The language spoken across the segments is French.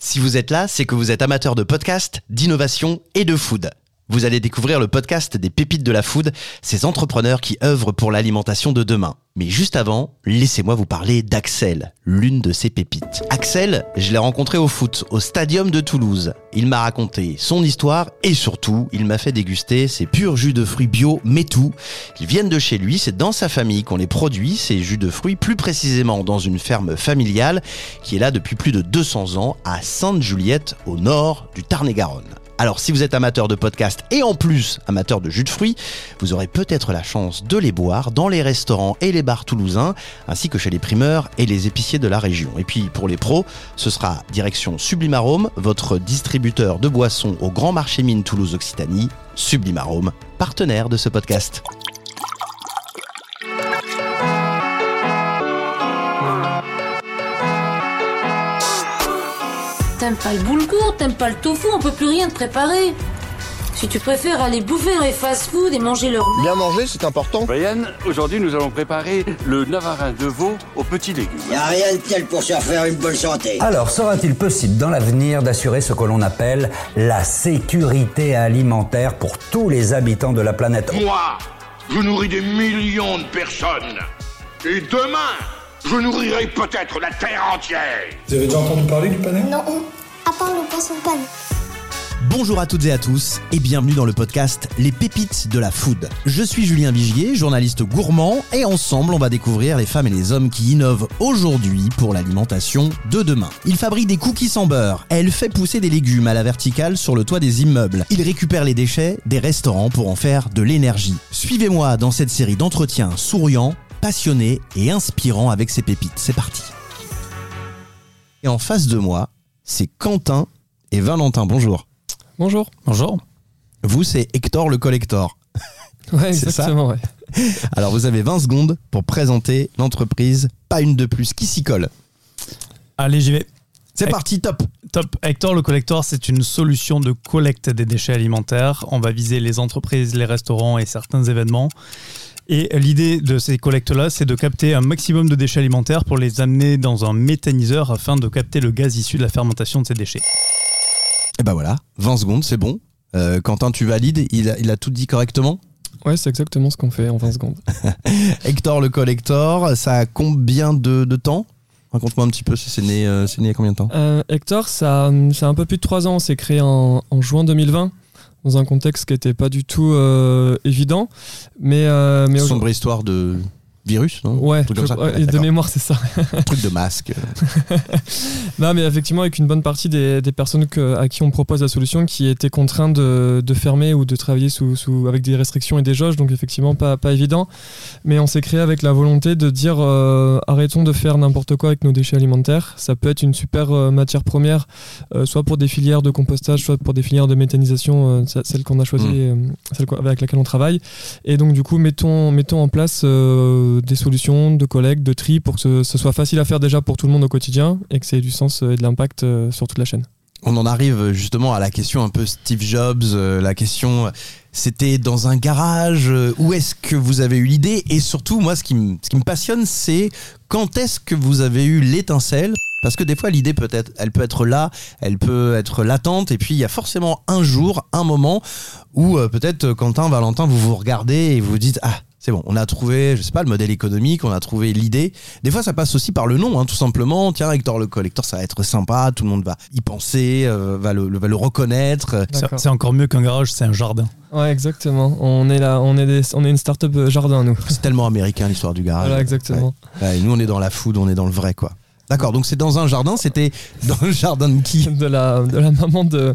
Si vous êtes là, c'est que vous êtes amateur de podcast, d'innovation et de food. Vous allez découvrir le podcast des pépites de la food, ces entrepreneurs qui œuvrent pour l'alimentation de demain. Mais juste avant, laissez-moi vous parler d'Axel, l'une de ces pépites. Axel, je l'ai rencontré au foot, au stadium de Toulouse. Il m'a raconté son histoire et surtout, il m'a fait déguster ses purs jus de fruits bio, mais tout. Ils viennent de chez lui, c'est dans sa famille qu'on les produit, ces jus de fruits, plus précisément dans une ferme familiale qui est là depuis plus de 200 ans à Sainte-Juliette, au nord du Tarn-et-Garonne. Alors si vous êtes amateur de podcast et en plus amateur de jus de fruits, vous aurez peut-être la chance de les boire dans les restaurants et les bars toulousains, ainsi que chez les primeurs et les épiciers de la région. Et puis pour les pros, ce sera direction Sublimarome, votre distributeur de boissons au Grand Marché Mine Toulouse Occitanie, Sublimarome, partenaire de ce podcast. T'aimes pas le boulgour, t'aimes pas le tofu, on peut plus rien te préparer. Si tu préfères aller bouffer dans les fast-food et manger leur Bien manger, c'est important. Brian, aujourd'hui nous allons préparer le navarin de veau aux petits légumes. Y a rien de tel pour se faire une bonne santé. Alors, sera-t-il possible dans l'avenir d'assurer ce que l'on appelle la sécurité alimentaire pour tous les habitants de la planète? Moi, je nourris des millions de personnes. Et demain, je nourrirai peut-être la Terre entière. Vous avez déjà entendu parler du panais Non, à part le poisson panne. Bonjour à toutes et à tous et bienvenue dans le podcast Les pépites de la food. Je suis Julien Vigier, journaliste gourmand et ensemble on va découvrir les femmes et les hommes qui innovent aujourd'hui pour l'alimentation de demain. Il fabrique des cookies sans beurre, elle fait pousser des légumes à la verticale sur le toit des immeubles, il récupère les déchets des restaurants pour en faire de l'énergie. Suivez-moi dans cette série d'entretiens souriants, passionnés et inspirants avec ces pépites. C'est parti. Et en face de moi, c'est Quentin et Valentin. Bonjour. Bonjour. Bonjour. Vous, c'est Hector le collector. Ouais, C'est ça exactement, ouais. Alors, vous avez 20 secondes pour présenter l'entreprise Pas une de plus qui s'y colle? Allez, j'y vais. C'est parti, top. Top. Hector le collector, c'est une solution de collecte des déchets alimentaires. On va viser les entreprises, les restaurants et certains événements. Et l'idée de ces collectes-là, c'est de capter un maximum de déchets alimentaires pour les amener dans un méthaniseur afin de capter le gaz issu de la fermentation de ces déchets. Et ben voilà, 20 secondes, c'est bon. Euh, Quentin, tu valides il a, il a tout dit correctement? Ouais, c'est exactement ce qu'on fait en 20 secondes. Hector le collector, ça a combien de, de temps? Raconte-moi un petit peu, c'est né, euh, c'est né il y a combien de temps? Euh, Hector, ça, ça a un peu plus de 3 ans. C'est créé en, en juin 2020 dans un contexte qui n'était pas du tout euh, évident. Mais, euh, mais Sombre histoire de virus, non Ouais, truc ouais, de mémoire, c'est ça. Truc de masque. Non, mais effectivement, avec une bonne partie des, des personnes que- à qui on propose la solution qui étaient contraintes de, de fermer ou de travailler sous, sous- avec des restrictions et des jauges, donc effectivement pas, pas évident. Mais on s'est créé avec la volonté de dire euh, arrêtons de faire n'importe quoi avec nos déchets alimentaires. Ça peut être une super euh, matière première, euh, soit pour des filières de compostage, soit pour des filières de méthanisation, ce- celle qu'on a choisie, euh, celle avec laquelle on travaille. Et donc du coup, mettons, mettons en place euh, des solutions de collecte, de tri, pour que ce, soit facile à faire déjà pour tout le monde au quotidien et que ça ait du sens euh, et de l'impact euh, sur toute la chaîne. On en arrive justement à la question un peu Steve Jobs, euh, la question euh, c'était dans un garage, euh, où est-ce que vous avez eu l'idée? Et surtout, moi, ce qui, me- passionne, c'est quand est-ce que vous avez eu l'étincelle? Parce que des fois, l'idée peut être, elle peut être là, elle peut être latente, et puis il y a forcément un jour, un moment où euh, peut-être euh, Quentin, Valentin, vous vous regardez et vous dites ah c'est bon, on a trouvé, je sais pas, le modèle économique, on a trouvé l'idée. Des fois, ça passe aussi par le nom, hein, tout simplement. Tiens, Hector le collector, ça va être sympa, tout le monde va y penser, euh, va, le, le- va le reconnaître. C'est encore mieux qu'un garage, c'est un jardin. Ouais, exactement. On est là, on est, des- on est une start-up euh, jardin, nous. C'est tellement américain l'histoire du garage. Voilà, exactement. Ouais. Ouais, nous, on est dans la food, on est dans le vrai, quoi. D'accord, donc c'est dans un jardin, c'était dans le jardin de qui? De la, de la maman de,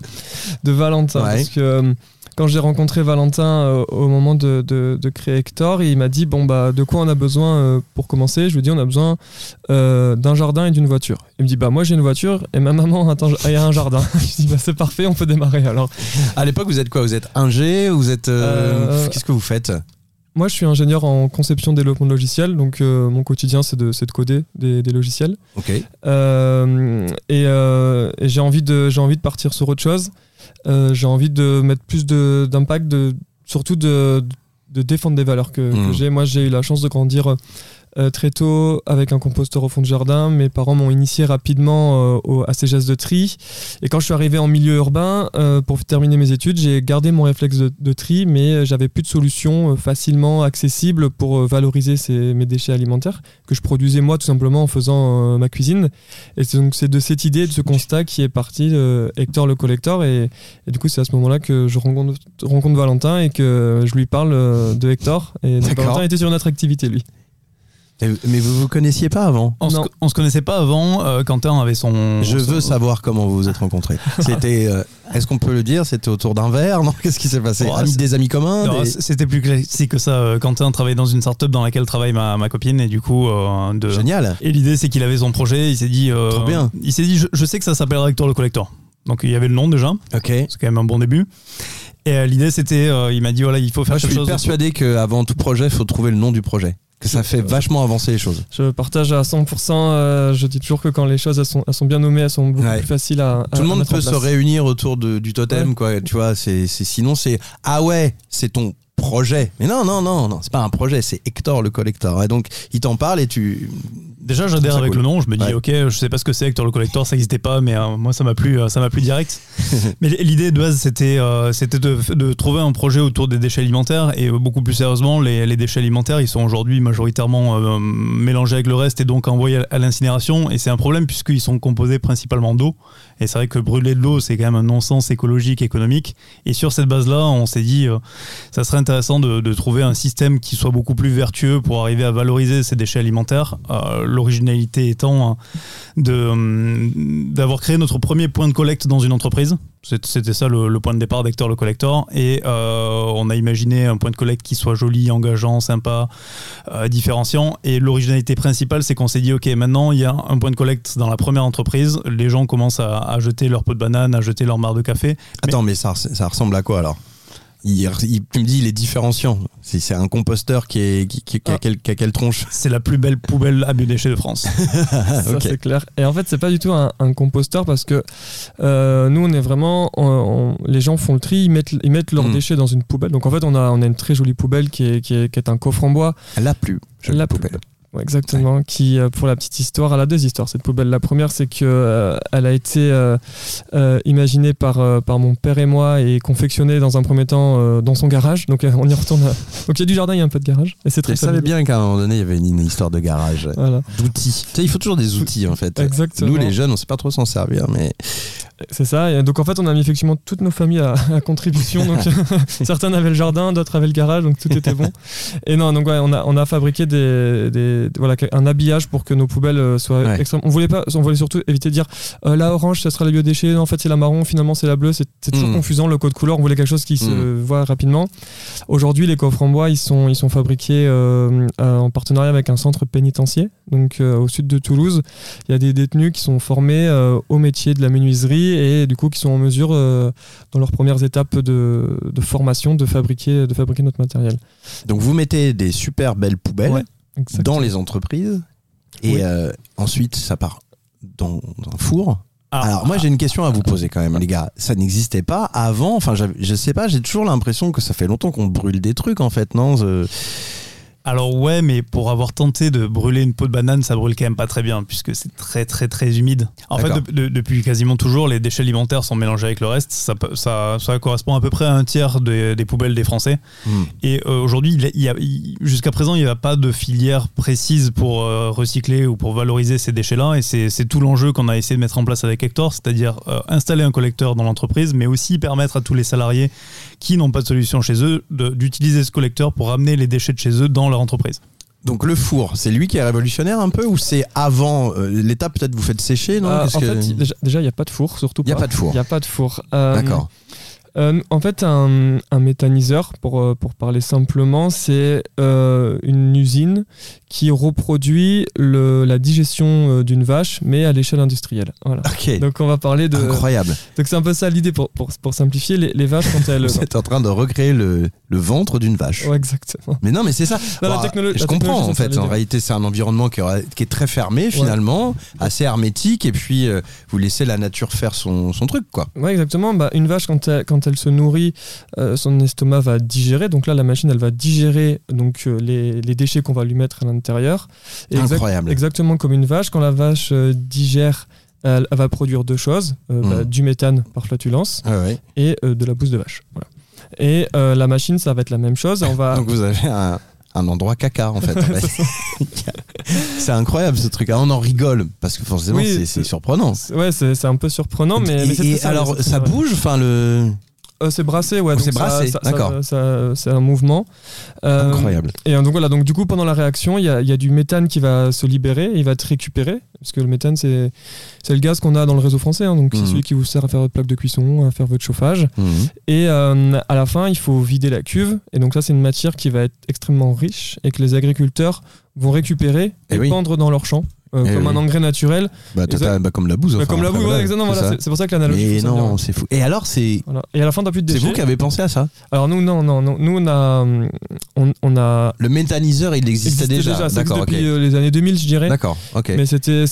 de Valentin. Ouais. Parce que euh, quand j'ai rencontré Valentin euh, au moment de, de- de créer Hector, il m'a dit Bon, bah, de quoi on a besoin euh, pour commencer? Je lui ai dit On a besoin euh, d'un jardin et d'une voiture. Il me dit Bah, moi j'ai une voiture et ma maman a un- a un jardin. je lui dis Bah, c'est parfait, on peut démarrer alors. À l'époque, vous êtes quoi? Vous êtes ingé Vous êtes. Qu'est-ce que vous faites? Moi, je suis ingénieur en conception développement de logiciels, donc euh, mon quotidien, c'est de, coder des, des logiciels. Ok. Euh, et euh, et j'ai envie, de, envie de partir sur autre chose. Euh, j'ai envie de mettre plus de- d'impact, de, surtout de, de défendre des valeurs que, que Mm. j'ai. Moi, j'ai eu la chance de grandir euh, très tôt avec un composteur au fond de jardin. Mes parents m'ont initié rapidement euh, au- à ces gestes de tri. Et quand je suis arrivé en milieu urbain, euh, pour terminer mes études, j'ai gardé mon réflexe de, de tri, mais j'avais plus de solution facilement accessible pour valoriser ces- mes déchets alimentaires que je produisais moi tout simplement en faisant ma cuisine. Et c'est donc c'est de cette idée, de ce constat qui est parti de Hector le collector. Et, et du coup, c'est à ce moment-là que je rencontre, rencontre Valentin et que je lui parle de Hector. Et. Valentin était sur notre activité, lui. Mais vous vous connaissiez pas avant On se, Non. on se connaissait pas avant. euh, Quentin avait son. Je son- veux savoir comment vous vous êtes rencontrés. C'était, euh, est-ce qu'on peut le dire C'était autour d'un verre Non? Qu'est-ce qui s'est passé? Oh, Amis- Des amis communs Non, des- C'était plus classique que ça. Euh, Quentin travaillait dans une start-up dans laquelle travaille ma, ma copine et du coup euh, de. Génial. Et l'idée c'est qu'il avait son projet. Il s'est dit. euh, Trop bien. Il s'est dit je, je sais que ça s'appellera Hector le collector. Donc il y avait le nom déjà. Ok. C'est quand même un bon début. Et euh, l'idée c'était, euh, il m'a dit voilà il faut faire Moi, je quelque suis chose. persuadé qu'avant tout projet, il faut trouver le nom du projet. Que ça fait vachement avancer les choses. Je partage à 100%. euh, je dis toujours que quand les choses elles sont, elles sont bien nommées, elles sont beaucoup Ouais. plus faciles à. à- Tout le monde peut se réunir autour de- du totem, Ouais. quoi. Tu vois, c'est, sinon c'est ah ouais, c'est ton projet. Mais non, non, non, non, c'est pas un projet, c'est Hector le collector. Et donc, il t'en parle et tu. Déjà j'adhère avec cool. le nom. Je me dis Ouais. ok je sais pas ce que c'est Hector le collector ça n'existait pas mais euh, moi ça m'a plu euh, ça m'a plu direct. mais l'idée de base c'était euh, c'était de, de trouver un projet autour des déchets alimentaires et beaucoup plus sérieusement les, les déchets alimentaires ils sont aujourd'hui majoritairement euh, mélangés avec le reste et donc envoyés à, à l'incinération et c'est un problème puisqu'ils sont composés principalement d'eau et c'est vrai que brûler de l'eau c'est quand même un non-sens écologique économique et sur cette base là on s'est dit ça serait intéressant de, de trouver un système qui soit beaucoup plus vertueux pour arriver à valoriser ces déchets alimentaires l'originalité étant de hum, d'avoir créé notre premier point de collecte dans une entreprise. C'était ça le, le point de départ d'Hector le collector. Et euh, on a imaginé un point de collecte qui soit joli engageant sympa euh, différenciant. Et l'originalité principale c'est qu'on s'est dit ok maintenant il y a un point de collecte dans la première entreprise. Les gens commencent à, à jeter leur pot de banane à jeter leur marre de café. Attends, mais, ça, ça ressemble à quoi alors? Il, il- tu me dis il est différenciant. C'est, un composteur qui, est, qui, qui- qui a, Ah. quelle, qui a quelle tronche c'est la plus belle poubelle à biodéchets de France Ça, c'est clair. Et en fait, c'est pas du tout un, un composteur parce que euh, nous, on est vraiment. on- on- les gens font le tri, ils mettent, ils mettent leurs Mm. déchets dans une poubelle. Donc en fait, on a, on a une très jolie poubelle qui est, qui est, qui est un coffre en bois. La plus. jolie La poubelle. Ouais, exactement. Qui, euh, pour la petite histoire, elle a deux histoires cette poubelle. La première, c'est que euh, elle a été euh, euh, imaginée par, par mon père et moi et confectionnée dans un premier temps dans son garage. Donc on y retourne. à- Donc il y a du jardin, il y a un peu de garage. Et c'est très Je savais bien qu'à un moment donné, il y avait une, une histoire de garage, Voilà. d'outils. Tu sais, il faut toujours des outils en fait. Exactement. Nous, les jeunes, on sait pas trop s'en servir, mais C'est ça. Et donc en fait, on a mis effectivement toutes nos familles à, à contribution. Donc certains avaient le jardin, d'autres avaient le garage, donc tout était bon. Et non, donc ouais, on a on a fabriqué des, des- voilà un habillage pour que nos poubelles euh, soient Ouais. extrêmement. On voulait pas, on voulait surtout éviter de dire euh, la orange, ça sera le biodéchet. Non, en fait, c'est la marron. Finalement, c'est la bleue. C'est toujours Mm. confusant le code couleur. On voulait quelque chose qui se Mm. voit rapidement. Aujourd'hui, les coffres en bois, ils sont ils sont fabriqués euh, euh, en partenariat avec un centre pénitentiaire, donc euh, au sud de Toulouse. Il y a des détenus qui sont formés euh, au métier de la menuiserie et du coup qui sont en mesure, euh, dans leurs premières étapes de, de formation, de fabriquer, de fabriquer notre matériel. donc vous mettez des super belles poubelles Ouais, Exactement. dans les entreprises et Oui. euh, ensuite ça part dans un four. Ah. Alors moi j'ai une question à vous poser quand même les gars. Ça n'existait pas avant? Enfin je sais pas. J'ai toujours l'impression que ça fait longtemps qu'on brûle des trucs en fait non? Euh, Alors ouais, mais pour avoir tenté de brûler une peau de banane, ça brûle quand même pas très bien, puisque c'est très très très humide. En fait, D'accord. de- de- depuis quasiment toujours, les déchets alimentaires sont mélangés avec le reste. Ça, peut- ça, ça correspond à peu près à un tiers des, des poubelles des Français. Hmm. Et euh, aujourd'hui, il y a- il y a- il- jusqu'à présent, il n'y a pas de filière précise pour euh, recycler ou pour valoriser ces déchets-là. Et c'est c'est tout l'enjeu qu'on a essayé de mettre en place avec Hector, c'est-à-dire euh, installer un collecteur dans l'entreprise, mais aussi permettre à tous les salariés qui n'ont pas de solution chez eux de- d'utiliser ce collecteur pour ramener les déchets de chez eux dans leur entreprise. Donc le four, c'est lui qui est révolutionnaire un peu ou c'est avant euh, l'étape peut-être vous faites sécher non? Euh, en que- fait, déjà, il n'y a pas de four, surtout Il y a pas de four. Il n'y a pas de four. Euh, D'accord. Euh, en fait, un, un méthaniseur, pour, euh, pour parler simplement, c'est euh, une usine qui reproduit le, la digestion d'une vache, mais à l'échelle industrielle. Voilà. Donc on va parler de... Incroyable. Donc c'est un peu ça l'idée pour, pour, pour simplifier. Les, les vaches, quand elles... Vous êtes en train de recréer le, le ventre d'une vache. Ouais, exactement. Mais non, mais c'est ça. Non, la Bon, technolo- je comprends en fait. En réalité, c'est un environnement qui, est très fermé finalement, assez hermétique, et puis euh, vous laissez la nature faire son, son truc, quoi. Ouais, exactement. Bah, une vache, quand elle, quand quand elle se nourrit, euh, son estomac va digérer. Donc là, la machine, elle va digérer donc euh, les, les déchets qu'on va lui mettre à l'intérieur. Exact- Incroyable. exactement comme une vache, quand la vache euh, digère, elle, elle va produire deux choses bah, Mhm. du méthane par flatulence ouais. et de la bouse de vache. Voilà. Et la machine, ça va être la même chose. On va Donc vous avez un, un endroit caca en fait. c'est incroyable ce truc. Ah, on en rigole parce que forcément Oui, c'est- surprenant. Ouais, c'est un peu surprenant, mais, Et- mais sérieux, alors ça bouge, enfin le Euh, c'est brassé, ouais. Oh, c'est brassé, d'accord. C'est un mouvement. Euh, incroyable. Et donc voilà, donc du coup pendant la réaction, il y a, il y a du méthane qui va se libérer, il va être récupéré, parce que le méthane c'est le gaz qu'on a dans le réseau français, hein, donc Mhm. c'est celui qui vous sert à faire votre plaque de cuisson, à faire votre chauffage. Mhm. Et euh, à la fin, il faut vider la cuve, et donc ça c'est une matière qui va être extrêmement riche et que les agriculteurs vont récupérer Eh et oui. pendre dans leurs champs. Euh, Eh comme oui. un engrais naturel, Bah, t'as- bah, comme la bouse. Bah, enfin, comme la voilà, ouais, exactement, c'est voilà, ça. c'est pour ça que l'analogie Mais non, c'est fou. Et alors c'est Voilà. Et à la fin, t'as plus de c'est vous qui avez pensé à ça Alors nous, non, non, non. Nous, on a, on, on a Le méthaniseur, il existait, existé déjà. Ça existe D'accord, depuis euh, les années 2000, je dirais. D'accord, ok. Mais c'était,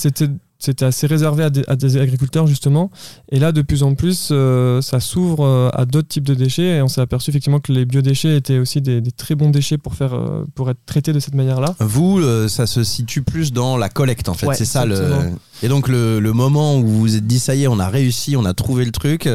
c'était, assez réservé à des, à des agriculteurs justement. Et là, de plus en plus, euh, ça s'ouvre euh, à d'autres types de déchets. Et on s'est aperçu effectivement que les biodéchets étaient aussi des, des très bons déchets pour faire, euh, pour être traités de cette manière-là. Vous, euh, ça se situe plus dans la collecte en fait, Ouais, c'est ça le. Et donc le, le moment où vous vous êtes dit ça y est, on a réussi, on a trouvé le truc.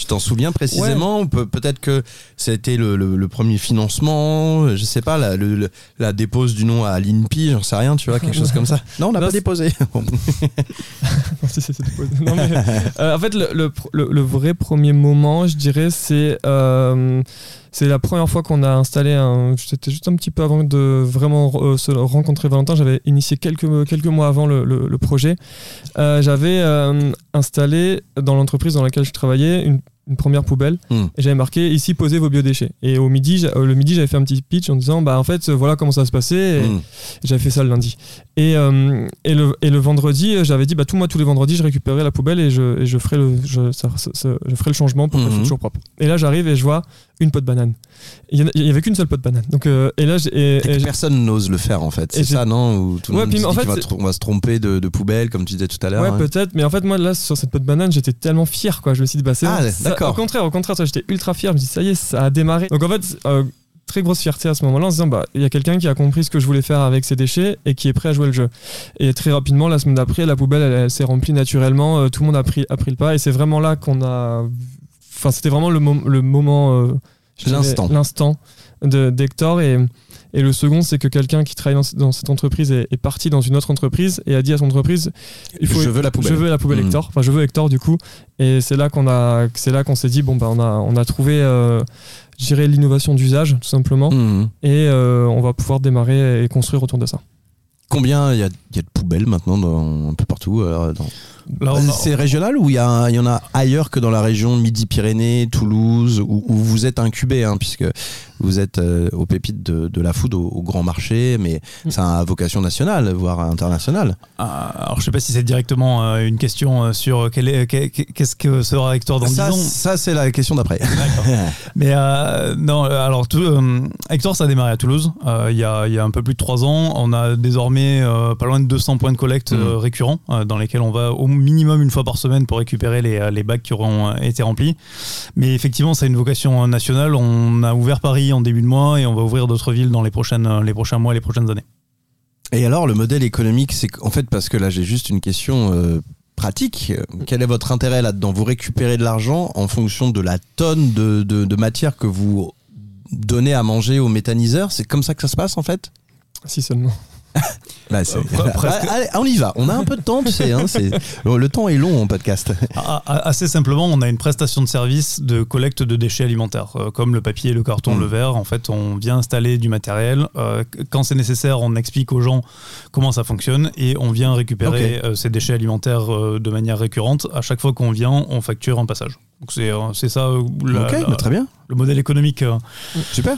Euh, tu t'en souviens précisément Peut-être que c'était le, le- le premier financement, je sais pas, la, le- la dépose du nom à l'INPI, j'en sais rien, tu vois, quelque chose comme ça. Non, on n'a Non, pas déposé. Bon. Non, si, si, c'est- non, mais, euh, en fait, le, vrai premier moment, je dirais, c'est euh, c'est la première fois qu'on a installé un. C'était juste un petit peu avant de vraiment euh, se rencontrer Valentin. J'avais initié quelques, quelques mois avant le, le- le projet. Euh, J'avais euh, installé dans l'entreprise dans laquelle je travaillais une, une première poubelle Hmm. et j'avais marqué ici posez vos biodéchets. Et au midi, euh, le midi, j'avais fait un petit pitch en disant bah en fait voilà comment ça se passait. Et, Mm. j'avais fait ça le lundi. Et, euh, et, le, et le vendredi, euh, j'avais dit, bah, tout moi, tous les vendredis, je récupérais la poubelle et je, et je, ferai, le, je, ça- ça- ça- je ferai le changement pour que Mhm. soit toujours propre. Et là, j'arrive et je vois une peau de banane. Il y en a- il y avait qu'une seule peau de banane. Donc, euh, et là, et- Et que personne n'ose le faire en fait, c'est ça non? Où tout le Ouais, monde puis se en dit fait, on va se tromper de, de poubelle comme tu disais tout à l'heure. Ouais, hein. peut-être, mais en fait, moi, là, sur cette peau de banane, j'étais tellement fier, quoi. Je me suis dit, bah, c'est Ah, d'accord. Au contraire, au contraire, j'étais ultra fier. Je me dis, ça y est, ça a démarré. Donc, en fait, euh, très grosse fierté à ce moment-là en se disant, bah, il y a quelqu'un qui a compris ce que je voulais faire avec ces déchets et qui est prêt à jouer le jeu. Et très rapidement, la semaine d'après, la poubelle, elle, elle s'est remplie naturellement. euh, tout le monde a pris, a pris le pas. Et c'est vraiment là qu'on a. Enfin, c'était vraiment le, le moment. euh, L'instant. D'Hector. Et. Et le second, c'est que quelqu'un qui travaille dans, dans cette entreprise est, est parti dans une autre entreprise et a dit à son entreprise il faut, Je veux la poubelle. Je veux la poubelle Mhm. Hector. Enfin, je veux Hector du coup. Et c'est là qu'on s'est dit bon bah on a, on a trouvé, euh, l'innovation d'usage tout simplement. Mhm. Et euh, on va pouvoir démarrer et construire autour de ça. Combien il y a, il y a de poubelles maintenant dans, un peu partout dans- C'est régional ou il y, a- il y en a ailleurs que dans la région Midi-Pyrénées, Toulouse, où, où vous êtes incubé, hein, puisque vous êtes euh, aux pépites de, de la food au, au grand marché, mais Mm. ça a vocation nationale, voire internationale. Ah, Alors, je sais pas si c'est directement euh, une question euh, sur quel est- qu'est- qu'est-ce que sera Hector dans 10 Ça, ans. ça c'est la question d'après. Mais euh, non, alors tout, euh, Hector, ça a démarré à Toulouse euh, il y, a, il y a un peu plus de 3 ans. On a désormais euh, pas loin de 200 points de collecte Mhm. euh, récurrents euh, dans lesquels on va au minimum une fois par semaine pour récupérer les, euh, les bacs qui auront euh, été remplis. Mais effectivement, ça a une vocation nationale. On a ouvert Paris en début de mois et on va ouvrir d'autres villes dans les, prochaines, les prochains mois et les prochaines années. Et alors, le modèle économique, c'est qu'en fait, parce que là, j'ai juste une question euh, pratique. Quel est votre intérêt là-dedans? Vous récupérez de l'argent en fonction de la tonne de, de, de matière que vous donnez à manger au méthaniseur C'est comme ça que ça se passe, en fait? Si seulement. Là, c'est- Euh. Ah, allez, on y va. On a un peu de temps, tu sais. Hein, le temps est long en podcast. A- a- Assez simplement, on a une prestation de service de collecte de déchets alimentaires, euh, comme le papier, le carton, Mm. le verre. En fait, on vient installer du matériel. euh, quand c'est nécessaire, on explique aux gens comment ça fonctionne et on vient récupérer ces déchets alimentaires de manière récurrente. À chaque fois qu'on vient, on facture un passage. Donc c'est ça la- ok, la- bah, très bien. le modèle économique. Super.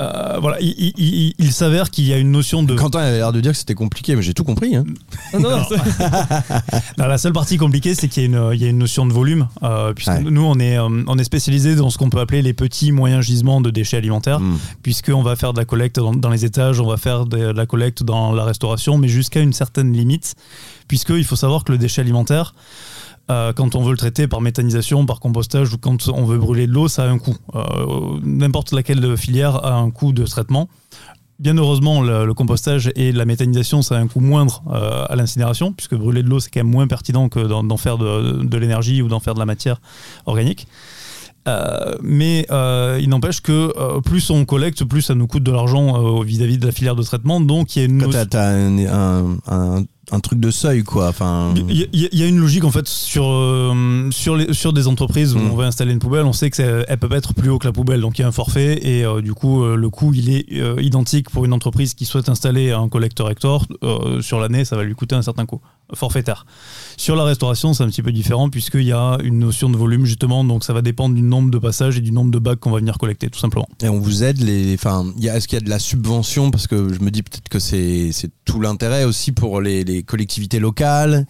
Euh, voilà, il, il- il- il s'avère qu'il y a une notion de Quentin avait l'air de dire que c'était compliqué, mais j'ai tout compris. Hein. Non, non, Non, la seule partie compliquée, c'est qu'il y, a une- il y a une notion de volume, euh, puisque Ouais. nous, on est, euh, on est spécialisé dans ce qu'on peut appeler les petits moyens gisements de déchets alimentaires, Mm. puisqu'on va faire de la collecte dans, dans les étages, on va faire de, de la collecte dans la restauration, mais jusqu'à une certaine limite, puisqu'il faut savoir que le déchet alimentaire, Euh, quand on veut le traiter par méthanisation, par compostage ou quand on veut brûler de l'eau, ça a un coût. Euh, N'importe laquelle filière a un coût de traitement. Bien heureusement, le, le compostage et la méthanisation, ça a un coût moindre euh, à l'incinération, puisque brûler de l'eau, c'est quand même moins pertinent que d'en faire de, de l'énergie ou d'en faire de la matière organique. Euh, mais euh, il n'empêche que euh, plus on collecte, plus ça nous coûte de l'argent vis-à-vis de la filière de traitement. Donc il y a une Quand un, un, un- un truc de seuil, quoi. Enfin, Il y, a- il y a une logique en fait sur, euh, sur, les, sur des entreprises où Mm. on va installer une poubelle, on sait qu'elle peut pas être plus haut que la poubelle, donc il y a un forfait et euh, du coup euh, le coût il est euh, identique pour une entreprise qui souhaite installer un collecteur Hector, euh, sur l'année ça va lui coûter un certain coût forfaitaire. Sur la restauration c'est un petit peu différent puisqu'il y a une notion de volume justement, donc ça va dépendre du nombre de passages et du nombre de bacs qu'on va venir collecter tout simplement. Et on vous aide les. Enfin, est-ce qu'il y a de la subvention? Parce que je me dis peut-être que c'est c'est tout l'intérêt aussi pour les, les collectivités locales.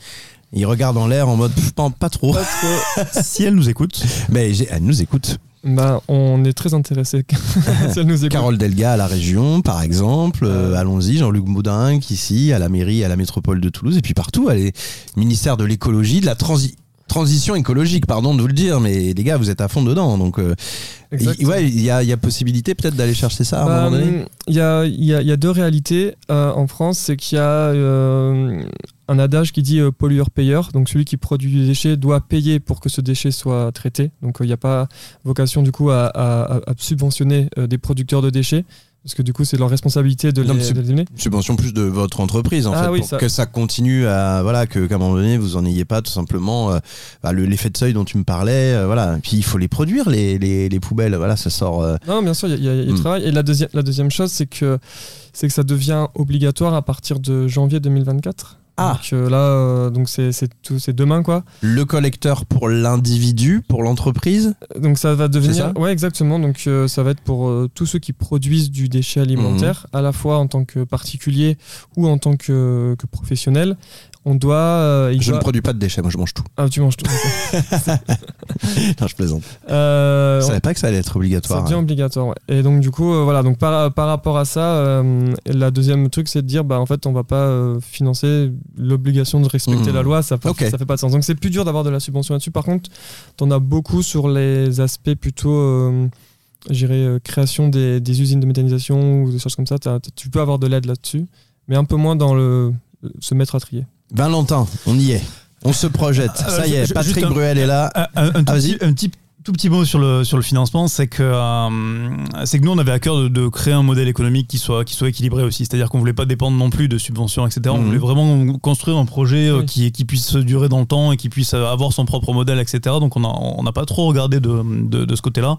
Ils regardent en l'air en mode Pff, pas, pas trop. si elle nous écoute. Mais j'ai- elle nous écoute. Bah, on est très intéressé. si elle nous écoute. Carole Delga à la région, par exemple. Euh, Allons-y, Jean-Luc Moudin, ici, à la mairie, à la métropole de Toulouse, et puis partout. Elle est ministère de l'écologie, de la transi- transition écologique, pardon de vous le dire, mais les gars, vous êtes à fond dedans. Donc, euh, ouais, il y a, il y a possibilité peut-être d'aller chercher ça à un Bah, moment donné? Il y, a, il y a- il y a deux réalités euh, en France. C'est qu'il y a euh, un adage qui dit pollueur-payeur. Donc celui qui produit du déchet doit payer pour que ce déchet soit traité. Donc il n'y a pas vocation du coup à, à- à subventionner des producteurs de déchets. Parce que du coup, c'est leur responsabilité de Non, les, de les subvention plus de votre entreprise en Ah fait oui, pour ça- que ça continue à voilà que qu'à un moment donné vous en ayez pas tout simplement euh, bah, le- l'effet de seuil dont tu me parlais euh, voilà Et puis il faut les produire les, les, les poubelles voilà ça sort euh, Non, bien sûr, il y a, il y a- il y a du Hmm. travail. Et la deuxième, la deuxième chose, c'est que, c'est que ça devient obligatoire à partir de janvier 2024. Ah. Donc euh, là, euh, donc c'est c'est tout, c'est demain quoi. le collecteur pour l'individu pour l'entreprise Donc ça va devenir, ça ouais exactement. Donc euh, ça va être pour euh, tous ceux qui produisent du déchet alimentaire, à la fois en tant que particulier ou en tant que, que professionnel. On doit, euh, il je doit- ne produis pas de déchets moi je mange tout Ah, tu manges tout. non je plaisante Euh, je savais pas que ça allait être obligatoire devient hein. obligatoire, ouais. Et donc du coup, euh, voilà, donc par, par rapport à ça, euh, la deuxième truc, c'est de dire, bah en fait, on va pas financer l'obligation de respecter Mhm. la loi, ça, pas- Ok. ça fait pas de sens. Donc c'est plus dur d'avoir de la subvention là-dessus. Par contre, t'en as beaucoup sur les aspects plutôt, je dirais, euh, création des, des usines de méthanisation ou des choses comme ça. Tu peux avoir de l'aide là-dessus, mais un peu moins dans le se mettre à trier. Valentin on y est. On se projette. Euh, ça y est Patrick un- Bruel est là. Un, un- un Ah, vas-y. petit, un petit- tout petit mot sur le, sur le financement, c'est que, euh, c'est que nous, on avait à cœur de, de créer un modèle économique qui soit, qui soit équilibré aussi. C'est-à-dire qu'on voulait pas dépendre non plus de subventions, etc. On Mhm. voulait vraiment construire un projet euh, Oui. qui, qui puisse durer dans le temps et qui puisse avoir son propre modèle, etc. Donc on n'a on n'a pas trop regardé de, de, de ce côté-là.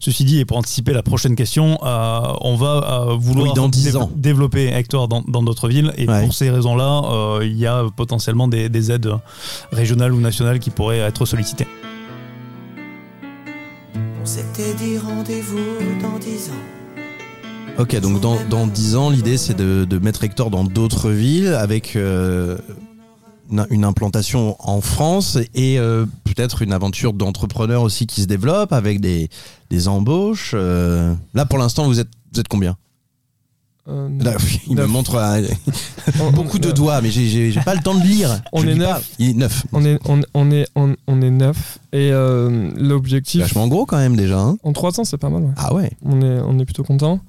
Ceci dit, et pour anticiper la prochaine question, euh, on va euh, vouloir Oui, dans 10 dév- ans. développer Hector dans dans d'autres villes. Et Ouais. pour ces raisons-là, euh, il y a potentiellement des, des aides régionales ou nationales qui pourraient être sollicitées. On s'était dit rendez-vous dans dix ans. Ok, donc dans, dans 10 ans, l'idée c'est de, de mettre Hector dans d'autres villes avec euh, une, une implantation en France et euh, peut-être une aventure d'entrepreneur aussi qui se développe avec des, des embauches. euh. Là pour l'instant, vous êtes, vous êtes combien? Euh, Là, Il me montre euh, on- beaucoup de doigts, mais j'ai- pas le temps de lire. On Je est neuf. Il est neuf. On est, on, on est, on, est neuf et euh, l'objectif. Vachement gros quand même déjà. hein. En trois ans, c'est pas mal. ouais. Ah ouais. On est, on est plutôt content.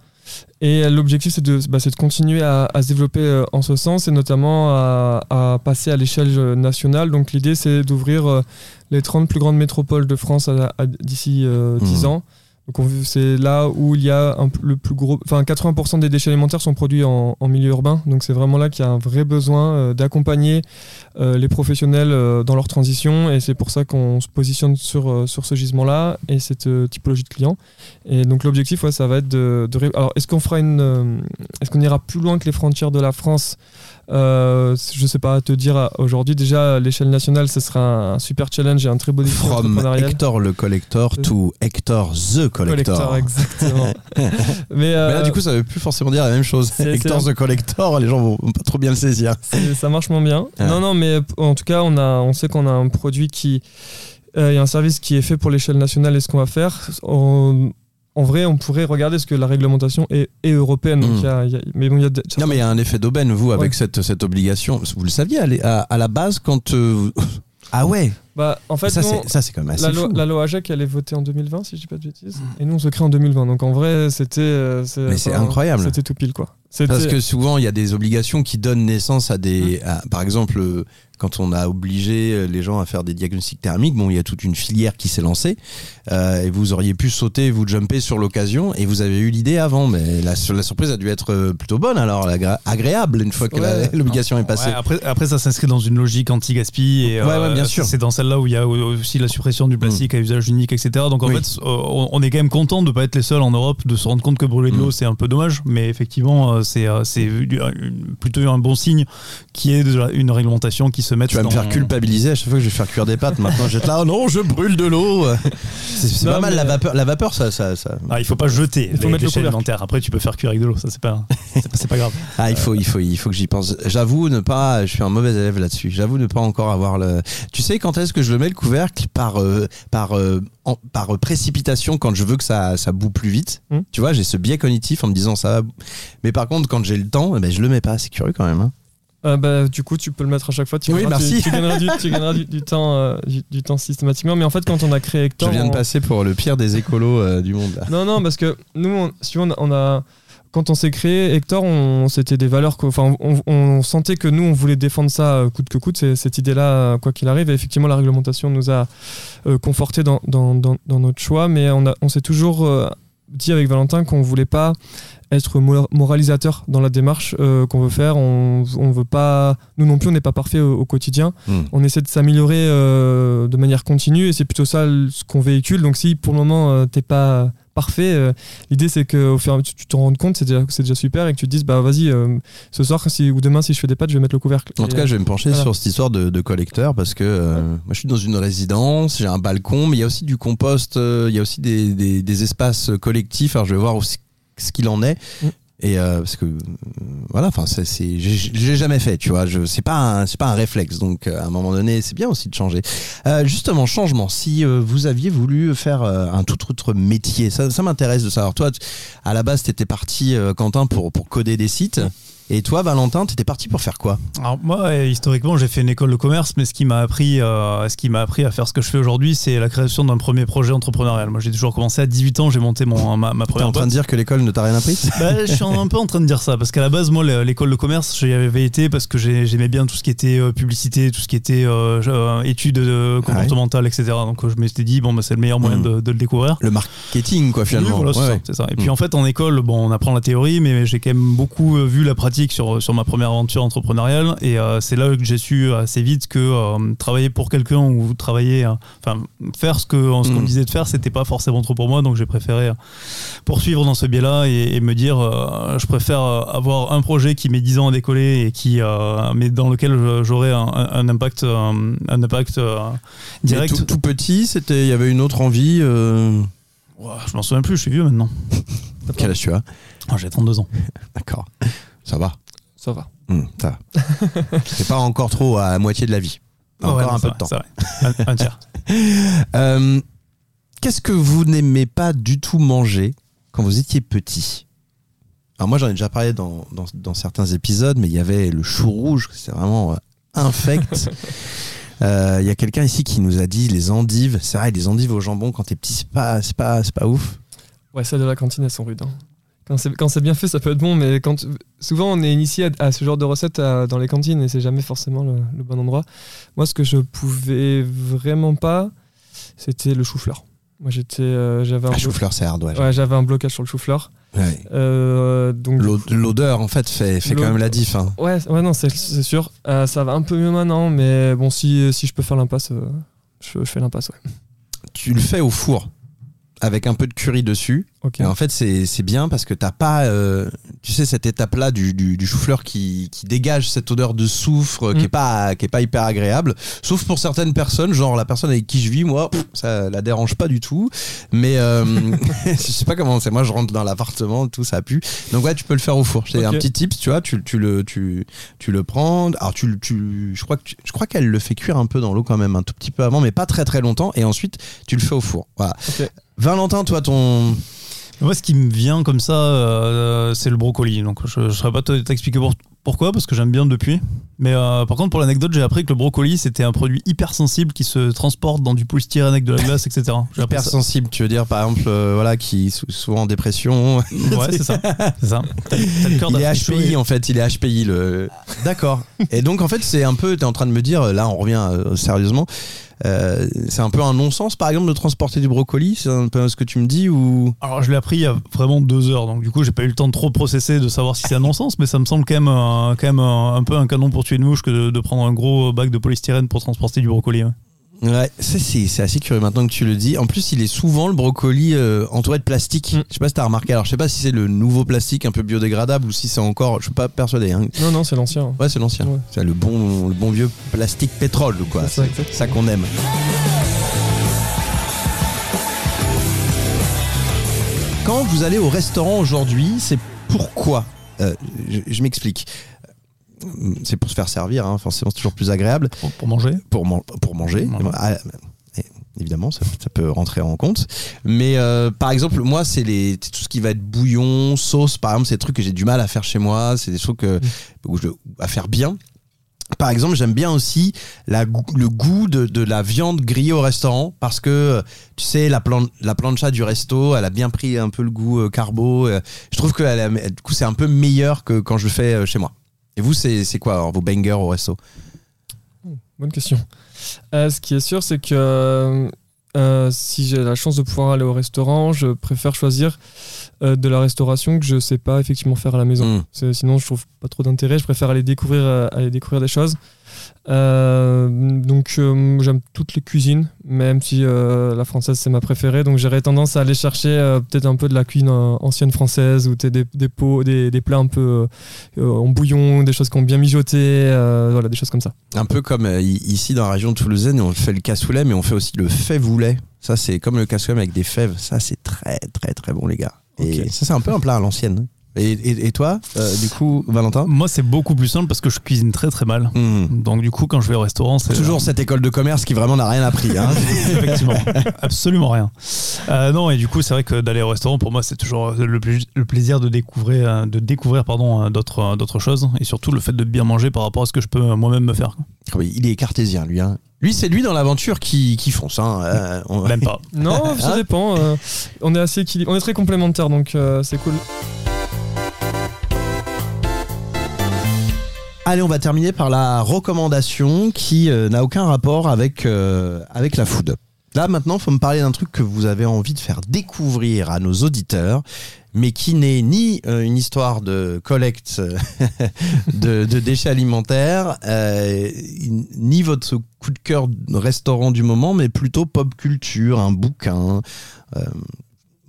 Et l'objectif, c'est de, bah, de continuer à, à se développer en ce sens et notamment à, à passer à l'échelle nationale. Donc l'idée, c'est d'ouvrir les 30 plus grandes métropoles de France d'ici euh, 10 Mhm. ans. Donc on- c'est là où il y a un le plus gros, enfin 80% des déchets alimentaires sont produits en, milieu urbain. Donc c'est vraiment là qu'il y a un vrai besoin euh, d'accompagner euh, les professionnels euh, dans leur transition et c'est pour ça qu'on se positionne sur, sur ce gisement-là et cette typologie de clients. Et donc l'objectif, ouais, ça va être de, de alors est-ce qu'on fera une, est-ce qu'on ira plus loin que les frontières de la France euh, Je sais pas te dire aujourd'hui. Déjà à l'échelle nationale, ce sera un super challenge et un très beau défi From. Hector le collector to Hector the collector. exactement. Mais, Mais là, euh, du coup, ça veut plus forcément dire la même chose. Hector the collector, les gens vont, pas trop bien le saisir. Ça marche moins bien. Ouais. Non, non, mais en tout cas, on, a, on sait qu'on a un produit qui. euh, Il y a un service qui est fait pour l'échelle nationale et ce qu'on va faire. On- en vrai, on pourrait regarder ce que la réglementation est, est européenne. donc Mm. il y a- il y a- mais bon, il y a. de- Non, mais il y a un effet d'aubaine, vous, avec Ouais. cette, cette obligation. Vous le saviez à, à, à la base quand. euh, vous- ah ouais Bah, en fait, ça, c'est, ça, c'est quand même assez la, loi, fou. la loi AGEC, elle est votée en 2020, si je dis pas de bêtises. Et nous, on se crée en 2020. Donc en vrai, c'était. euh, Mais c'est incroyable. C'était tout pile, quoi. Parce que souvent, il y a des obligations qui donnent naissance à des. à- par exemple, euh, quand on a obligé euh, les gens à faire des diagnostics thermiques, bon, il y a toute une filière qui s'est lancée. euh, et vous auriez pu sauter, vous jumper sur l'occasion, et vous avez eu l'idée avant. Mais la, la surprise a dû être plutôt bonne, alors, agréable, une fois que Ouais. l'obligation est passée. Ouais, après, après, ça s'inscrit dans une logique anti-gaspi. et, Ouais, ouais, bien sûr. C'est dans celle-là où il y a aussi la suppression du plastique à usage unique, etc. Donc en Oui. fait, euh, on est quand même content de ne pas être les seuls en Europe, de se rendre compte que brûler de l'eau, Mm. c'est un peu dommage. Mais effectivement, euh, c'est euh, plutôt un bon signe qui est une réglementation qui se mette Tu vas me dans- faire culpabiliser à chaque fois que je vais faire cuire des pâtes. Maintenant, j'étais là, oh non, je brûle de l'eau. C'est c'est Non, pas mal la vapeur. La vapeur, ça, ça, ça- Ah, il faut pas jeter Il faut les mettre le déchets couvercle. alimentaires. Après, tu peux faire cuire avec de l'eau, ça c'est pas, c'est pas, c'est pas grave. Ah, il faut, il faut, il faut que j'y pense. J'avoue ne pas, je suis un mauvais élève là-dessus. J'avoue ne pas encore avoir le. Tu sais quand est-ce que je le mets le couvercle par, euh, par, euh, en- par euh, précipitation quand je veux que ça, ça boue plus vite. Hmm. Tu vois, j'ai ce biais cognitif en me disant ça. va Mais par contre, quand j'ai le temps, eh ben, je le mets pas. C'est curieux quand même. hein. Euh, bah, du coup, tu peux le mettre à chaque fois. Tu Oui, gagneras merci. Tu, gagneras, du, tu gagneras du, du temps, euh, du, temps systématiquement. Mais en fait, quand on a créé Je Hector. viens de passer pour le pire des écolos euh, du monde. là. Non, non, parce que nous, on, si on a- quand on s'est créé Hector, on, c'était des valeurs, enfin, on, on sentait que nous, on voulait défendre ça euh, coûte que coûte, cette idée-là, euh, quoi qu'il arrive. Et effectivement, la réglementation nous a euh, conforté dans, dans, dans- dans notre choix, mais on, a- on s'est toujours dit avec Valentin qu'on voulait pas être mo- moralisateur dans la démarche euh, qu'on veut faire. On, on veut pas, nous non plus, on n'est pas parfait au, au quotidien. Hmm. On essaie de s'améliorer euh, de manière continue et c'est plutôt ça ce qu'on véhicule. Donc si pour le moment euh, t'es pas parfait, euh, l'idée c'est que au fur et à mesure tu te rends compte, c'est déjà, c'est déjà super et que tu te dises bah vas-y euh, ce soir si, ou demain si je fais des pâtes, je vais mettre le couvercle. En tout cas, je vais me pencher voilà. sur cette histoire de, de collecteur parce que euh, moi, je suis dans une résidence, j'ai un balcon, mais il y a aussi du compost, euh, il y a aussi des, des- des espaces collectifs. Alors, je vais voir aussi ce qu'il en est. Mm. Et euh, parce que voilà, enfin, c'est, c'est, j'ai, jamais fait, tu vois. Je, c'est pas, un, c'est pas un réflexe. Donc, euh, à un moment donné, c'est bien aussi de changer. Euh, justement, changement. Si euh, vous aviez voulu faire euh, un tout autre métier, ça, ça m'intéresse de savoir. Toi, à la base, t'étais parti, euh, Quentin, pour pour coder des sites. Et toi, Valentin, t'étais parti pour faire quoi? Alors moi, historiquement, j'ai fait une école de commerce, mais ce qui m'a appris, euh, ce qui m'a appris à faire ce que je fais aujourd'hui, c'est la création d'un premier projet entrepreneurial. Moi, j'ai toujours commencé à 18 ans, j'ai monté mon ma, ma T'es première en train de dire que l'école ne t'a rien appris? Bah, je suis un peu en train de dire ça parce qu'à la base, moi, le- l'école de commerce, j'y avais été parce que j'ai- j'aimais bien tout ce qui était euh, publicité, tout ce qui était euh, études comportementales, etc. Donc, je m'étais dit bon, bah, c'est le meilleur moyen Mhm. de, de le découvrir. Le marketing, quoi, finalement. Oui, voilà, c'est Ouais, ça, ouais. c'est ça. Et puis Mm. en fait, en école, bon, on apprend la théorie, mais j'ai quand même beaucoup vu la pratique sur, sur ma première aventure entrepreneuriale. Et euh, c'est là que j'ai su assez vite que euh, travailler pour quelqu'un ou travailler, euh, enfin, faire ce qu'on ce Mm. disait de faire, c'était pas forcément trop pour moi. Donc j'ai préféré euh, poursuivre dans ce biais-là et, et me dire, euh, je préfère euh, avoir un projet qui met 10 ans à décoller et qui, euh, mais dans lequel j'aurai un, impact, euh, un impact euh, direct. Tout, tout petit, c'était, il y avait une autre envie. euh, je m'en souviens plus, je suis vieux maintenant. Quel âge tu as? Ah, j'ai 32 ans. D'accord. Ça va. Ça va. Hmm, ça va. C'est pas encore trop à la moitié de la vie. Encore Ouais, non, un peu de temps. Un, un tiers. Euh, Qu'est-ce que vous n'aimez pas du tout manger quand vous étiez petit? Alors moi j'en ai déjà parlé dans, dans, dans certains épisodes, mais il y avait le chou rouge, c'est vraiment euh, infect. Euh, Il y a quelqu'un ici qui nous a dit les endives. C'est vrai, les endives au jambon quand t'es petit, c'est pas, pas, pas ouf. Ouais, celles de la cantine, elles sont rudes. hein. Quand c'est, bien fait, ça peut être bon, mais quand, souvent on est initié à, à ce genre de recettes à- dans les cantines et c'est jamais forcément le, le bon endroit. Moi, ce que je pouvais vraiment pas, c'était le chou-fleur. Moi, j'étais, euh, j'avais un, Ah, chou-fleur, c'est hard, ouais. ouais, j'avais un blocage sur le chou-fleur. Ouais. Euh, donc, L'o- L'odeur, en fait, fait, fait quand même la diff. hein. ouais, ouais, non, c'est, sûr. Euh, ça va un peu mieux maintenant, mais bon, si, si je peux faire l'impasse, euh, je, je fais l'impasse, ouais. Tu le fais au four? Avec un peu de curry dessus. Et en fait, c'est bien parce que t'as pas, euh, tu sais, cette étape-là du, du, du chou-fleur qui, qui dégage cette odeur de soufre qui, est Mm. pas, qui est pas hyper agréable. Sauf pour certaines personnes, genre la personne avec qui je vis, moi, ça la dérange pas du tout. Mais euh, je sais pas comment c'est. Moi, je rentre dans l'appartement, tout ça pue. Donc ouais, tu peux le faire au four. C'est un petit tips, tu vois. Tu, tu le, tu, tu le prends. Alors tu, tu, je crois qu'elle le fait cuire un peu dans l'eau quand même, un tout petit peu avant, mais pas très très longtemps. Et ensuite, tu le fais au four. Voilà. Valentin, toi, ton Moi, ce qui me vient comme ça, euh, c'est le brocoli. Donc, je ne saurais pas te- t'expliquer pour- Pourquoi Parce que j'aime bien depuis. Mais euh, par contre, pour l'anecdote, j'ai appris que le brocoli, c'était un produit hyper sensible qui se transporte dans du polystyrène avec de la glace, etc. J'ai appris Hyper ça. sensible, tu veux dire, par exemple, euh, voilà, qui sou- souvent en dépression. Ouais, c'est ça. C'est ça. Le cœur Il est HPI et- en fait, il est HPI le. D'accord. Et donc en fait c'est un peu, t'es en train de me dire, là on revient sérieusement, euh, c'est un peu un non-sens par exemple de transporter du brocoli, c'est un peu ce que tu me dis ou? Alors je l'ai appris il y a vraiment deux heures, donc du coup j'ai pas eu le temps de trop processer de savoir si c'est un non-sens, mais ça me semble quand même, un, peu un canon pour tuer une mouche que de, prendre un gros bac de polystyrène pour transporter du brocoli. Ouais, c'est, assez curieux maintenant que tu le dis. En plus il est souvent le brocoli euh, entouré de plastique. Mm. Je sais pas si t'as remarqué, alors je sais pas si c'est le nouveau plastique un peu biodégradable ou si c'est encore, je suis pas persuadé. Hein. Non, non, c'est l'ancien. Ouais c'est l'ancien, Ouais. c'est le bon, le bon vieux plastique pétrole quoi. C'est ça, qu'on aime. Quand vous allez au restaurant aujourd'hui, c'est pourquoi? Euh, je, je m'explique. Euh, C'est pour se faire servir, hein, forcément c'est toujours plus agréable. Pour, pour manger. Pour, man- pour manger. Ah, eh, évidemment, ça, ça peut rentrer en compte. Mais euh, par exemple, moi, c'est les tout ce qui va être bouillon, sauce, par exemple, c'est des trucs que j'ai du mal à faire chez moi. C'est des trucs que, où je, à faire bien. Par exemple, j'aime bien aussi la, le goût de, de la viande grillée au restaurant parce que, tu sais, la, plan, la plancha du resto, elle a bien pris un peu le goût euh, carbo. euh, je trouve que elle du coup, c'est un peu meilleur que quand je le fais euh, chez moi. Et vous, c'est quoi alors, vos bangers au resto? Bonne question. Euh, ce qui est sûr, c'est que euh, si j'ai la chance de pouvoir aller au restaurant, je préfère choisir euh, de la restauration que je sais pas effectivement faire à la maison. Mm. C'est- Sinon, je trouve pas trop d'intérêt. Je préfère aller découvrir, euh, aller découvrir des choses. Euh, donc, euh, j'aime toutes les cuisines, même si euh, la française c'est ma préférée. Donc, j'aurais tendance à aller chercher peut-être un peu de la cuisine ancienne française ou des, des, pots, des, des plats un peu en bouillon, des choses qui ont bien mijoté, voilà, des choses comme ça. Un peu comme ici dans la région de Toulousaine, on fait le cassoulet, mais on fait aussi le fèvoulet. Ça, c'est comme le cassoulet mais avec des fèves. Ça, c'est très, très, très bon, les gars. Et ça, c'est un peu un plat à l'ancienne. Et, et- et toi, euh, du coup, Valentin Moi c'est beaucoup plus simple parce que je cuisine très très mal. Hmm. Donc du coup quand je vais au restaurant c'est Toujours cette école de commerce qui vraiment n'a rien appris. Hein. Effectivement, absolument rien. Euh, non, et du coup, c'est vrai que d'aller au restaurant, pour moi, c'est toujours le, pla- le plaisir de découvrir, euh, de découvrir pardon, euh, d'autres euh, d'autres choses, et surtout le fait de bien manger par rapport à ce que je peux euh, moi-même me faire. Ah oui, il est cartésien, lui. Hein. Lui, c'est lui dans l'aventure qui, qui fonce. Hein. Euh, on- Même pas. Non, ça Hein dépend. euh, on est assez équilibré, on est très complémentaires, donc euh, c'est cool. Allez, on va terminer par la recommandation qui euh, n'a aucun rapport avec, euh, avec la food. Là, maintenant, il faut me parler d'un truc que vous avez envie de faire découvrir à nos auditeurs, mais qui n'est ni euh, une histoire de collecte de, de déchets alimentaires, ni votre coup de cœur restaurant du moment, mais plutôt pop culture, un bouquin.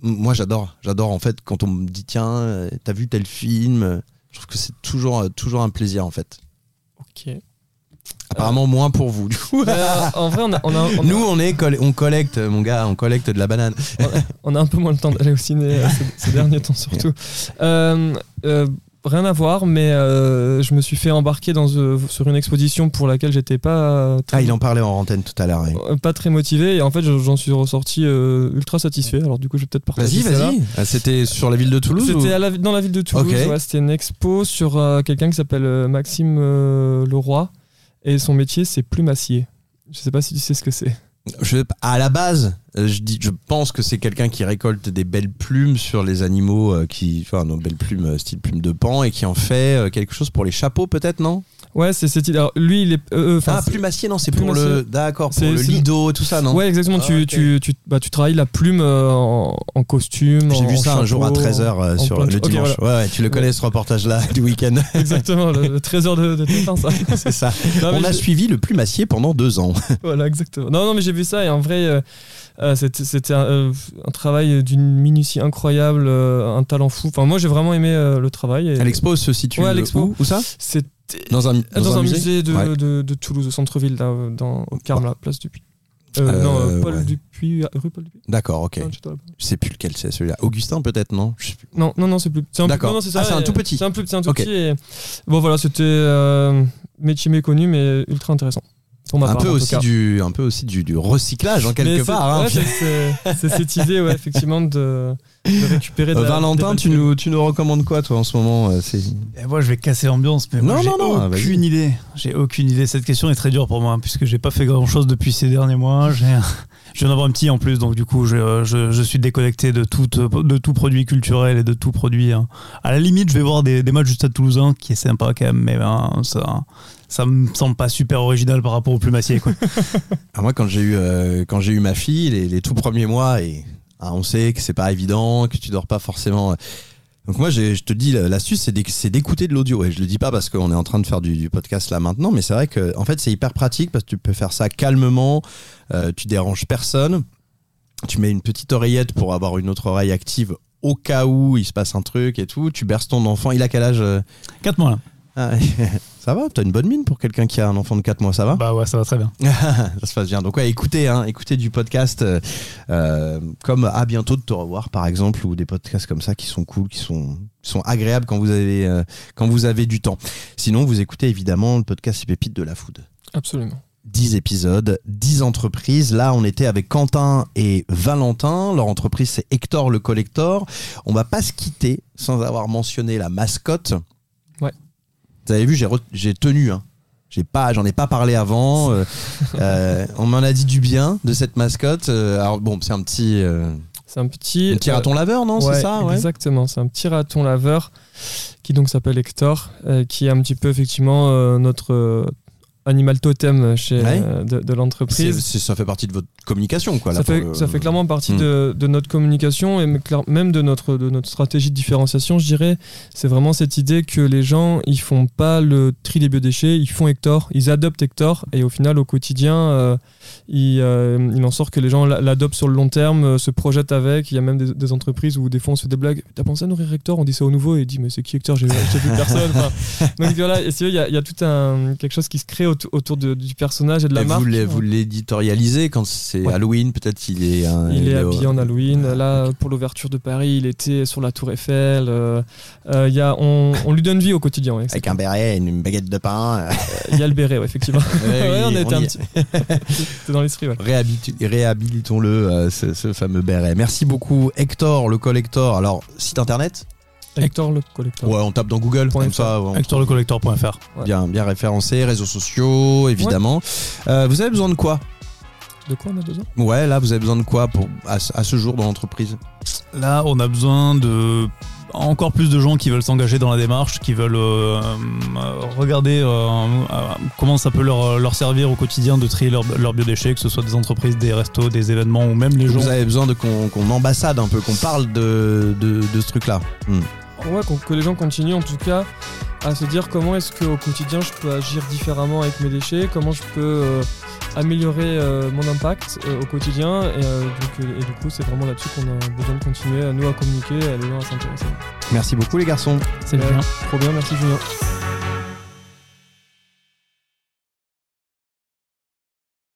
Moi, j'adore. J'adore, en fait, quand on me dit, tiens, t'as vu tel film je trouve que c'est toujours, euh, toujours un plaisir en fait. Ok. Apparemment moins pour vous. Du coup. Euh, en vrai, on a, on a- on a- Nous on est coll- on collecte mon gars, on collecte de la banane. on a un peu moins le temps d'aller au ciné euh, ces, ces derniers temps surtout. Euh, euh, rien à voir, mais euh, je me suis fait embarquer dans, euh, sur une exposition pour laquelle j'étais pas très, Ah, il en parlait en antenne tout à l'heure. oui. euh, pas très motivé et en fait j'en suis ressorti euh, ultra satisfait. Alors du coup je vais peut-être partager Vas-y, vas-y. Ah, C'était sur la ville de Toulouse ou- C'était dans la ville de Toulouse. Ok. ouais, C'était une expo sur quelqu'un qui s'appelle Maxime Leroy et son métier c'est plumassier. Je sais pas si tu sais ce que c'est. Je, à la base, euh, je, dis, je pense que c'est quelqu'un qui récolte des belles plumes sur les animaux, euh, qui, enfin, non, belles plumes, euh, style plume de pan, et qui en fait quelque chose pour les chapeaux, peut-être, non? Ouais, c'est cette idée. Alors, lui, il est. euh, euh, Ah, plumassier, non, c'est pour Plumassier. le. D'accord, pour le lido, tout ça, non Ouais, exactement. Ah, tu, tu, tu, bah, tu travailles la plume euh, en, en costume. J'ai vu ça un jour à chapeau, 13h en sur le dimanche. voilà. Ouais, ouais, tu le connais ce reportage-là du week-end. Exactement, le, le trésor de, de Tintin, ça. c'est ça. Non, On a suivi le plumassier pendant deux ans. Voilà, exactement. Non, non, mais j'ai vu ça et en vrai, euh, euh, c'était un, euh, un travail d'une minutie incroyable, euh, un talent fou. Enfin, moi, j'ai vraiment aimé euh, le travail. et- À l'expo se situe Ouais, à où, l'expo. où ça? C'était Dans un, dans, un, musée, de, Ouais. de, de Toulouse, au centre-ville, là, dans, au Carme, là, place Dupuis. Euh, Euh, non, euh, Paul ouais. Dupuis, euh, rue Paul Dupuis. D'accord, ok. Non, là-bas. Je sais plus lequel c'est celui-là. Augustin peut-être, non? Je sais plus. Non, non, non, c'est plus. c'est un- D'accord. non, non, c'est ça, Ah, c'est un tout petit. C'est un plus petit, un tout petit. et- Bon, voilà, c'était euh, métier méconnu, mais ultra intéressant. Pour ma Un part, peu, aussi du, un peu aussi du, du recyclage en quelque Mais c'est- part. hein. ouais, c'est- C'est cette idée, ouais, effectivement, de, de récupérer de Euh, la- Valentin, tu nous, tu nous recommandes quoi, toi, en ce moment euh. Et moi, je vais casser l'ambiance, mais moi, Non, j'ai non, aucune idée. J'ai aucune idée. Cette question est très dure pour moi, puisque j'ai pas fait grand-chose depuis ces derniers mois. J'ai Je viens d'avoir un petit en plus, donc du coup, je, je- je suis déconnecté de tout, de tout produit culturel et de tout produit. hein. À la limite, je vais voir des, des matchs du Stade Toulousain, qui est sympa quand même, mais ben, ça, ça me semble pas super original par rapport au plumassier. Quoi. Ah, moi, quand j'ai eu, euh, quand j'ai eu ma fille, les, les tout premiers mois, et ah, on sait que c'est pas évident, que tu dors pas forcément. Donc moi, je te dis, l'astuce, c'est d'éc- c'est d'écouter de l'audio. Et je le dis pas parce qu'on est en train de faire du, podcast là maintenant, mais c'est vrai que en fait, c'est hyper pratique parce que tu peux faire ça calmement, euh, tu déranges personne, tu mets une petite oreillette pour avoir une autre oreille active au cas où il se passe un truc et tout. Tu berces ton enfant. Il a quel âge euh? 4 mois là. Ah, Ça va T'as une bonne mine pour quelqu'un qui a un enfant de 4 mois, ça va Bah ouais, ça va très bien. ça se passe bien. Donc ouais, écoutez, hein, écoutez du podcast euh, euh, comme à bientôt de te revoir par exemple ou des podcasts comme ça qui sont cool, qui sont qui sont agréables quand vous avez euh, quand vous avez du temps. Sinon, vous écoutez évidemment le podcast Pépites de la Food. Absolument. 10 épisodes, 10 entreprises. Là, on était avec Quentin et Valentin. Leur entreprise, c'est Hector le Collector. On va pas se quitter sans avoir mentionné la mascotte. Vous avez vu, j'ai tenu. Hein. J'ai pas, j'en ai pas parlé avant. Euh, euh, on m'en a dit du bien de cette mascotte. Euh, alors bon, c'est un petit, C'est un petit. un petit raton laveur, non ouais, C'est ça, ouais. Exactement, c'est un petit raton laveur qui donc s'appelle Hector, qui est un petit peu effectivement notre animal totem chez, Ouais. euh, de, l'entreprise. ça fait partie de votre communication, quoi. là, Ça fait, le- ça fait clairement partie Hmm. de, de notre communication et même de notre, de notre stratégie de différenciation, je dirais. C'est vraiment cette idée que les gens, ils font pas le tri des biodéchets, ils font Hector, ils adoptent Hector et au final, au quotidien, euh, il, euh, il en sort que les gens l'a- l'adoptent sur le long terme, euh, se projettent avec. Il y a même des, des entreprises où des fois on se fait des blagues. T'as pensé à nourrir Hector? On dit ça au nouveau et il dit mais c'est qui Hector? J'ai vu personne. Enfin, donc voilà, il y, a- y a tout un quelque chose qui se crée auto- autour de- du personnage et de la Et marque. vous l'é- vous l'éditorialisez quand c'est Ouais. Halloween, peut-être il est. Il est au- habillé en Halloween. Là, pour l'ouverture de Paris, il était sur la Tour Eiffel. Euh, euh, y a, on, on lui donne vie au quotidien. ouais. avec un béret et une baguette de pain. euh, Il y a le béret, ouais, effectivement. Oui, on était un petit. C'était dans l'esprit, Réhabilitons-le, euh, ce, ce fameux béret. Merci beaucoup, Hector, le collector. Alors, site internet? Hector le collector. Ouais, on tape dans Google, Point comme fr. ça, on Hectorlecollector.fr. Ouais. bien, bien référencé, réseaux sociaux, évidemment. Euh, vous avez besoin de quoi? De quoi on a besoin? Ouais, là, vous avez besoin de quoi pour, à, ce- à ce jour dans l'entreprise? Là, on a besoin de encore plus de gens qui veulent s'engager dans la démarche, qui veulent euh, euh, regarder euh, euh, comment ça peut leur, leur servir au quotidien de trier leurs leurs biodéchets, que ce soit des entreprises, des restos, des événements ou même les gens. Vous avez besoin de qu'on qu'on ambassade un peu, qu'on parle de, de, de ce truc-là. Hmm. Ouais, que les gens continuent en tout cas à se dire comment est-ce qu'au quotidien je peux agir différemment avec mes déchets, comment je peux euh, améliorer euh, mon impact euh, au quotidien. Et, donc, et du coup, c'est vraiment là-dessus qu'on a besoin de continuer à nous à communiquer et à les gens à s'intéresser. Merci beaucoup, les garçons. C'est bien. Trop bien, merci Julien.